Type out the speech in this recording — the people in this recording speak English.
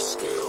of.